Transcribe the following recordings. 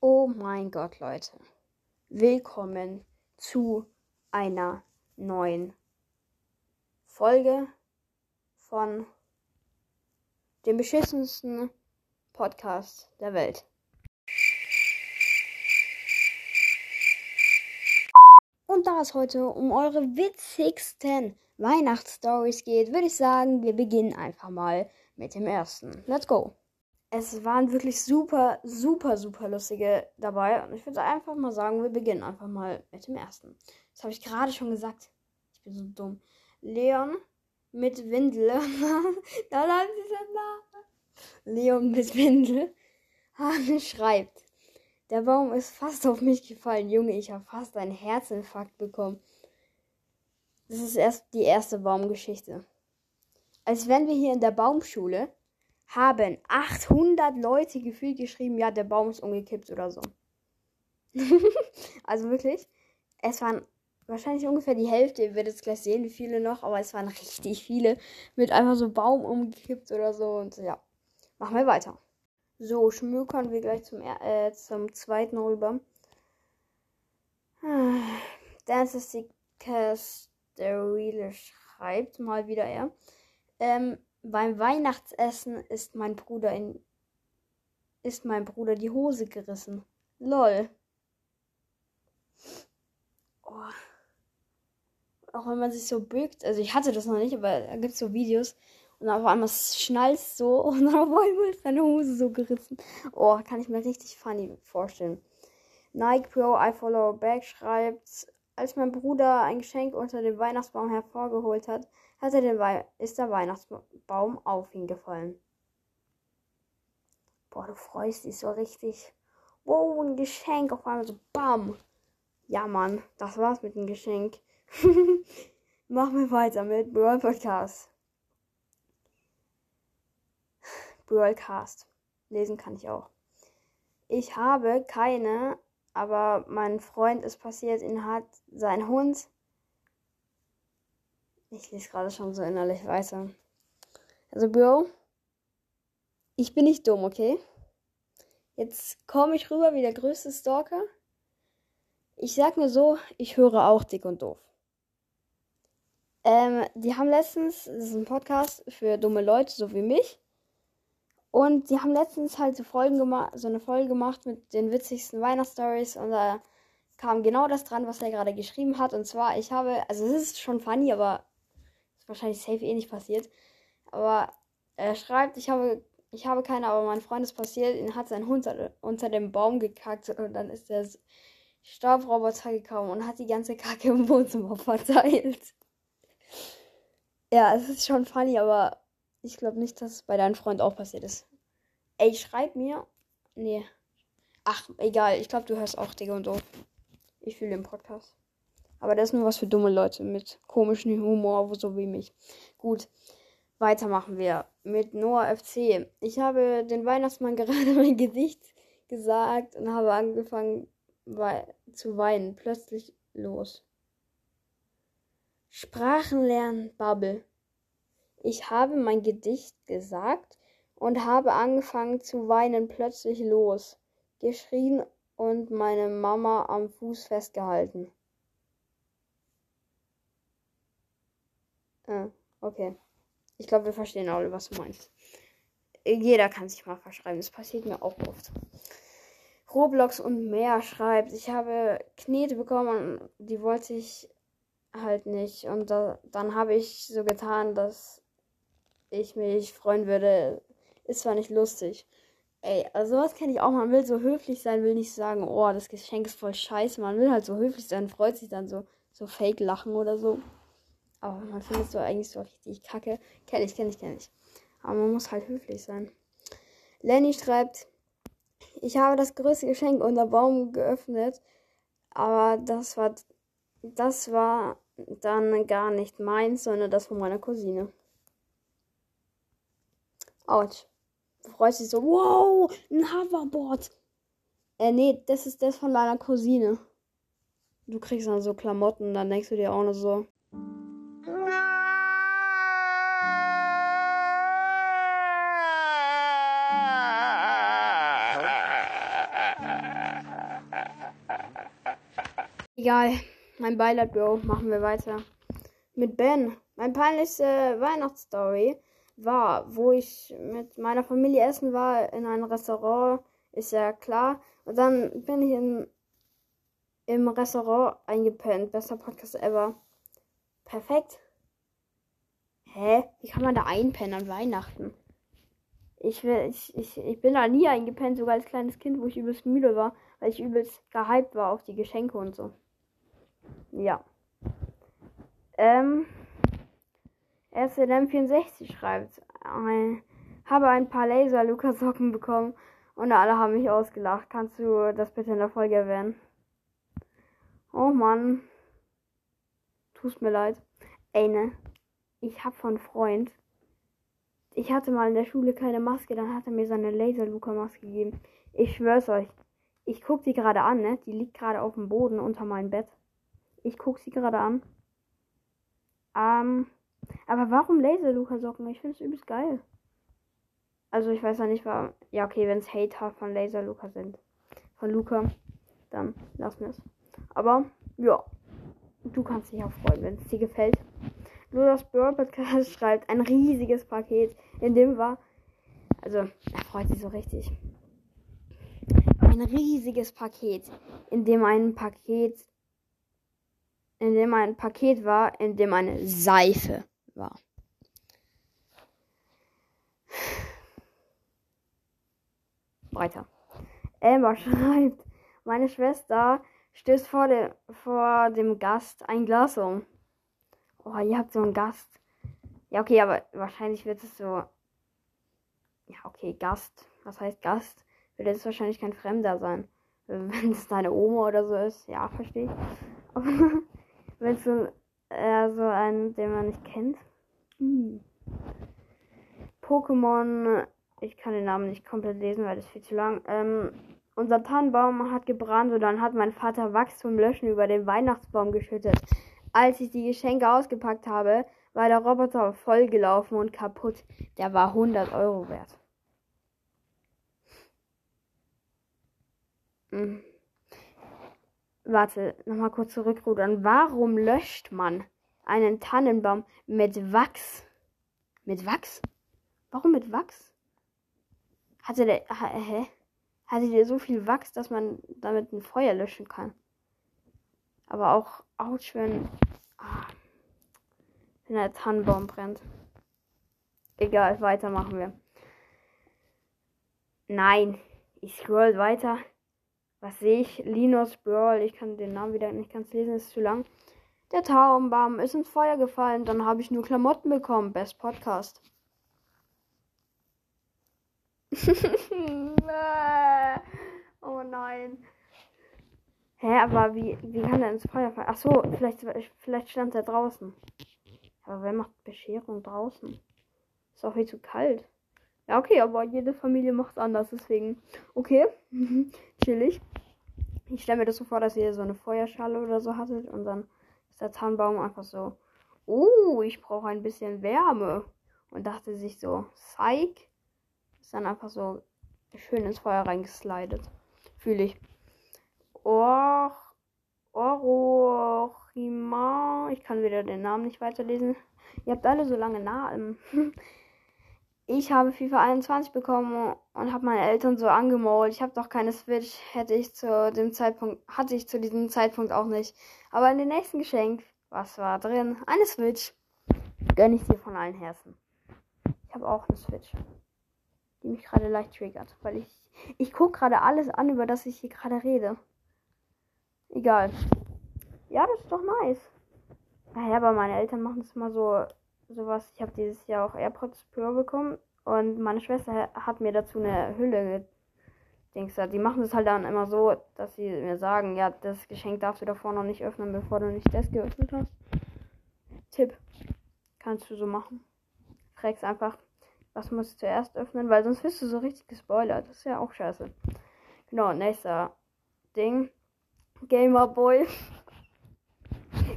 Oh mein Gott, Leute. Willkommen zu einer neuen Folge von dem beschissensten Podcast der Welt. Und da es heute um eure witzigsten Weihnachtsstories geht, würde ich sagen, wir beginnen einfach mal mit dem ersten. Let's go! Es waren wirklich super, super, super lustige dabei. Und ich würde einfach mal sagen, wir beginnen einfach mal mit dem ersten. Das habe ich gerade schon gesagt. Ich bin so dumm. Leon mit Windel. da bleibt dieser Name. Leon mit Windel schreibt. Der Baum ist fast auf mich gefallen. Junge, ich habe fast einen Herzinfarkt bekommen. Das ist erst die erste Baumgeschichte. Als wenn wir hier in der Baumschule haben 800 Leute gefühlt geschrieben, ja, der Baum ist umgekippt oder so. also wirklich, es waren wahrscheinlich ungefähr die Hälfte, ihr werdet es gleich sehen, wie viele noch, aber es waren richtig viele mit einfach so Baum umgekippt oder so und ja, machen wir weiter. So, schmökern wir gleich zum, äh, zum zweiten rüber. Dance is the Casterile schreibt mal wieder er. Ähm, beim Weihnachtsessen ist mein Bruder in ist mein Bruder die Hose gerissen. Lol. Oh. Auch wenn man sich so bückt, also ich hatte das noch nicht, aber da gibt es so Videos und auf einmal schnallt so und auf einmal ist seine Hose so gerissen. Oh, kann ich mir richtig funny vorstellen. Nike Pro I Follow Back schreibt, als mein Bruder ein Geschenk unter dem Weihnachtsbaum hervorgeholt hat, hat er den Wei ist der Weihnachtsbaum auf ihn gefallen. Boah, du freust dich so richtig. Wow, ein Geschenk auf einmal so BAM. Ja, Mann, das war's mit dem Geschenk. Machen wir weiter mit Brawl Podcast. Brawlcast. Lesen kann ich auch. Ich habe keine, aber mein Freund ist passiert, ihn hat sein Hund ich lese gerade schon so innerlich weiter. Also, Bro, ich bin nicht dumm, okay? Jetzt komme ich rüber wie der größte Stalker. Ich sag mir so, ich höre auch dick und doof. Ähm, die haben letztens, das ist ein Podcast für dumme Leute, so wie mich. Und die haben letztens halt so, Folgen so eine Folge gemacht mit den witzigsten Weihnachtsstories und da kam genau das dran, was er gerade geschrieben hat. Und zwar, ich habe, also es ist schon funny, aber wahrscheinlich safe eh nicht passiert. Aber er schreibt, ich habe, ich habe keine, aber mein Freund ist passiert, ihn hat sein Hund unter dem Baum gekackt und dann ist der Staubroboter gekommen und hat die ganze Kacke im Wohnzimmer verteilt. Ja, es ist schon funny, aber ich glaube nicht, dass es bei deinem Freund auch passiert ist. Ey, schreib mir. Nee. Ach, egal. Ich glaube, du hörst auch Digga und doof. Ich fühle den Podcast. Aber das ist nur was für dumme Leute mit komischem Humor, so wie mich. Gut, weitermachen wir mit Noah FC. Ich habe den Weihnachtsmann gerade mein Gesicht gesagt und habe angefangen zu weinen. Plötzlich los. Sprachenlernen Bubble. Ich habe mein Gedicht gesagt und habe angefangen zu weinen plötzlich los, geschrien und meine Mama am Fuß festgehalten. Ah, okay. Ich glaube, wir verstehen alle, was du meinst. Jeder kann sich mal verschreiben. Das passiert mir auch oft. Roblox und mehr schreibt, ich habe Knete bekommen die wollte ich halt nicht. Und da, dann habe ich so getan, dass ich mich freuen würde. Ist zwar nicht lustig. Ey, also sowas kenne ich auch. Man will so höflich sein, will nicht sagen, oh, das Geschenk ist voll scheiße. Man will halt so höflich sein, freut sich dann so, so fake lachen oder so. Aber man findet so eigentlich so richtig kacke. Kenn ich, kenn ich, kenn ich. Aber man muss halt höflich sein. Lenny schreibt, ich habe das größte Geschenk unter Baum geöffnet, aber das war, das war dann gar nicht meins, sondern das von meiner Cousine. Autsch. Freut sich so, wow, ein Hoverboard. Äh, nee, das ist das von deiner Cousine. Du kriegst dann so Klamotten, dann denkst du dir auch noch so, Egal. Mein Beileid, Bro. Machen wir weiter. Mit Ben. Mein peinlichste Weihnachtsstory war, wo ich mit meiner Familie essen war in einem Restaurant. Ist ja klar. Und dann bin ich in, im Restaurant eingepennt. Bester Podcast ever. Perfekt. Hä? Wie kann man da einpennen an Weihnachten? Ich, will, ich, ich, ich bin da nie eingepennt, sogar als kleines Kind, wo ich übelst müde war, weil ich übelst gehypt war auf die Geschenke und so. Ja. Ähm. SLM64 schreibt, ein, habe ein paar Laser-Lukas-Socken bekommen und alle haben mich ausgelacht. Kannst du das bitte in der Folge erwähnen? Oh Mann. Tut mir leid. Ey, ne? Ich hab von Freund. Ich hatte mal in der Schule keine Maske, dann hat er mir seine Laser-Luca-Maske gegeben. Ich schwör's euch. Ich guck die gerade an, ne? Die liegt gerade auf dem Boden unter meinem Bett. Ich guck sie gerade an. Ähm, aber warum Laser-Luca-Socken? Ich finde es übelst geil. Also ich weiß ja nicht, warum. Ja, okay, wenn es Hater von Laser-Luca sind. Von Luca, dann lassen wir es. Aber, ja. Du kannst dich auch freuen, wenn es dir gefällt. Nur das Podcast schreibt ein riesiges Paket, in dem war. Also, er freut sich so richtig. Ein riesiges Paket, in dem ein Paket. In dem ein Paket war, in dem eine Seife war. Weiter. Emma schreibt, meine Schwester stößt vor, de, vor dem Gast ein Glas um. Oh, ihr habt so einen Gast. Ja, okay, aber wahrscheinlich wird es so. Ja, okay, Gast. Was heißt Gast? Wird es wahrscheinlich kein Fremder sein. Wenn es deine Oma oder so ist, ja, verstehe ich. Es so, äh, so einen, den man nicht kennt. Hm. Pokémon, ich kann den Namen nicht komplett lesen, weil das ist viel zu lang. Ähm, unser Tannenbaum hat gebrannt und dann hat mein Vater Wachs zum Löschen über den Weihnachtsbaum geschüttet. Als ich die Geschenke ausgepackt habe, war der Roboter vollgelaufen und kaputt. Der war 100 Euro wert. Hm. Warte, nochmal kurz zurückrudern. Warum löscht man einen Tannenbaum mit Wachs? Mit Wachs? Warum mit Wachs? Hatte der. Hä? Hatte der so viel Wachs, dass man damit ein Feuer löschen kann? Aber auch ouch, wenn. Ah, wenn der Tannenbaum brennt. Egal, weitermachen wir. Nein, ich scroll weiter. Was sehe ich? Linus Brawl. Ich kann den Namen wieder nicht ganz lesen, ist zu lang. Der Taubenbaum ist ins Feuer gefallen. Dann habe ich nur Klamotten bekommen. Best Podcast. oh nein. Hä, aber wie, wie kann er ins Feuer fallen? Ach so, vielleicht, vielleicht stand er draußen. Aber wer macht Bescherung draußen? Ist auch viel zu kalt. Ja, okay, aber jede Familie macht anders, deswegen. Okay, chillig. Ich stelle mir das so vor, dass ihr so eine Feuerschale oder so hattet und dann ist der Tannenbaum einfach so, oh, ich brauche ein bisschen Wärme. Und dachte sich so, Psych. Ist dann einfach so schön ins Feuer reingeslidet. Fühle ich. Or Orochima. Ich kann wieder den Namen nicht weiterlesen. Ihr habt alle so lange Namen. Ich habe FIFA 21 bekommen und habe meine Eltern so angemault. Ich habe doch keine Switch, hätte ich zu dem Zeitpunkt, hatte ich zu diesem Zeitpunkt auch nicht. Aber in dem nächsten Geschenk, was war drin? Eine Switch. Gönne ich dir von allen Herzen. Ich habe auch eine Switch, die mich gerade leicht triggert, weil ich ich gucke gerade alles an, über das ich hier gerade rede. Egal. Ja, das ist doch nice. Naja, aber meine Eltern machen es immer so sowas. Ich habe dieses Jahr auch AirPods Pro bekommen und meine Schwester hat mir dazu eine Hülle gedingst. Die machen es halt dann immer so, dass sie mir sagen, ja, das Geschenk darfst du davor noch nicht öffnen, bevor du nicht das geöffnet hast. Tipp. Kannst du so machen. Fragst einfach, was musst du zuerst öffnen, weil sonst wirst du so richtig gespoilert. Das ist ja auch scheiße. Genau, nächster Ding. Gamer Boy.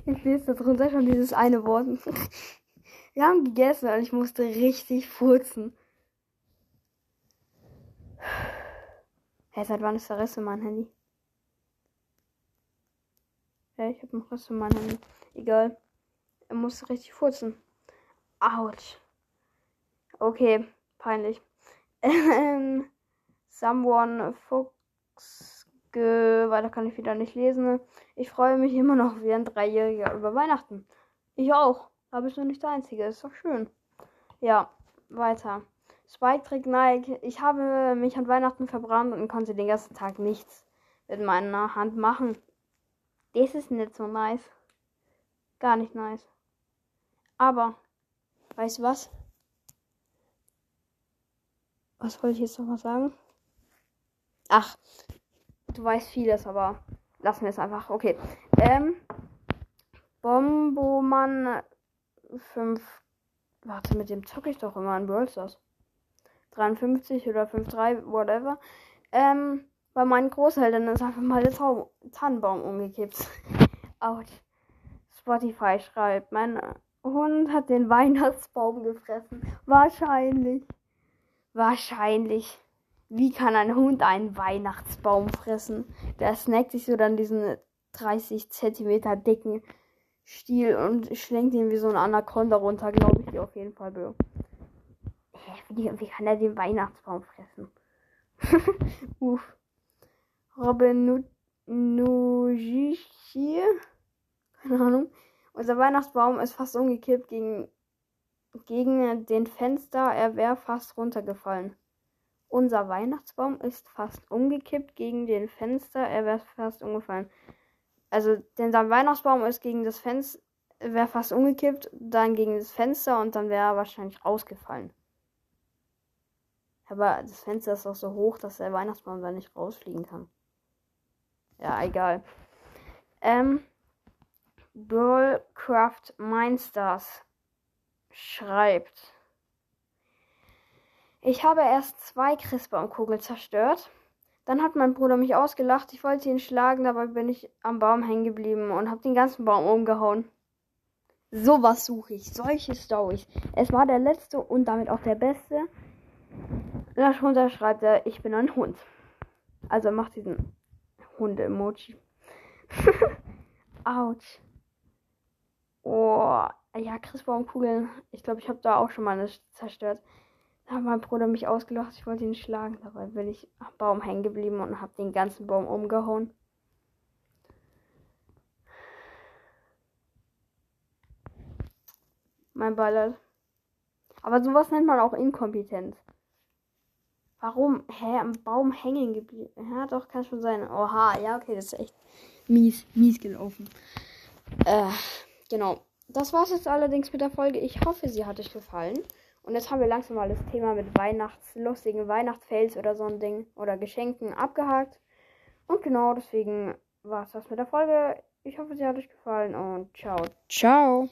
Ich lese da drunter schon dieses eine Wort. Wir haben gegessen und ich musste richtig furzen. Hey, seit wann ist der Rest in meinem Handy? Hey, ich hab noch was in meinem Handy. Egal. Er muss richtig furzen. Autsch. Okay, peinlich. Ähm, someone Fuchs. Weiter kann ich wieder nicht lesen. Ich freue mich immer noch wie ein Dreijähriger über Weihnachten. Ich auch. Aber ich noch nicht der Einzige. Ist doch schön. Ja, weiter. Spike trägt Nike. Ich habe mich an Weihnachten verbrannt und konnte den ganzen Tag nichts mit meiner Hand machen. Das ist nicht so nice. Gar nicht nice. Aber, weißt du was? Was wollte ich jetzt noch mal sagen? Ach, du weißt vieles, aber lassen wir es einfach. Okay. Ähm, Bomboman 5. Warte, mit dem zocke ich doch immer in Brawl Stars. 53 oder 53, whatever. Ähm, bei meinen Großeltern ist einfach mal der Zau Tannenbaum umgekippt. Autsch. Spotify schreibt, mein Hund hat den Weihnachtsbaum gefressen. Wahrscheinlich. Wahrscheinlich. Wie kann ein Hund einen Weihnachtsbaum fressen? Der snackt sich so dann diesen 30 Zentimeter dicken Stiel und schlenkt ihn wie so ein Anaconda runter, glaube ich, auf jeden Fall, Bro. Wie, wie kann er den Weihnachtsbaum fressen? Uff. Robin Nujishi. Keine Ahnung. Unser Weihnachtsbaum ist fast umgekippt gegen, gegen den Fenster. Er wäre fast runtergefallen. Unser Weihnachtsbaum ist fast umgekippt gegen den Fenster. Er wäre fast umgefallen. Also, denn sein Weihnachtsbaum ist gegen das Fenster, wäre fast umgekippt, dann gegen das Fenster und dann wäre er wahrscheinlich rausgefallen. Aber das Fenster ist auch so hoch, dass der Weihnachtsbaum da nicht rausfliegen kann. Ja, egal. Ähm, Burlcraft Mindstars schreibt. Ich habe erst zwei Christbaumkugeln zerstört. Dann hat mein Bruder mich ausgelacht. Ich wollte ihn schlagen, dabei bin ich am Baum hängen geblieben und habe den ganzen Baum umgehauen. Sowas suche ich, solche Storys. Es war der letzte und damit auch der beste. Darunter schreibt er, ich bin ein Hund. Also er macht diesen Hunde-Emoji. Autsch. Oh, ja, Christbaumkugeln. Ich glaube, ich habe da auch schon mal eine zerstört. Da hat mein Bruder mich ausgelacht. Ich wollte ihn schlagen. Dabei bin ich am Baum hängen geblieben und habe den ganzen Baum umgehauen. Mein Ballert. Aber sowas nennt man auch Inkompetenz. Warum? Hä, am Baum hängen geblieben? Ja, doch, kann schon sein. Oha, ja, okay, das ist echt mies, mies gelaufen. Äh, genau. Das war's jetzt allerdings mit der Folge. Ich hoffe, sie hat euch gefallen. Und jetzt haben wir langsam mal das Thema mit Weihnachtslustigen Weihnachtsfails oder so ein Ding oder Geschenken abgehakt. Und genau deswegen war's das mit der Folge. Ich hoffe, sie hat euch gefallen und ciao. Ciao.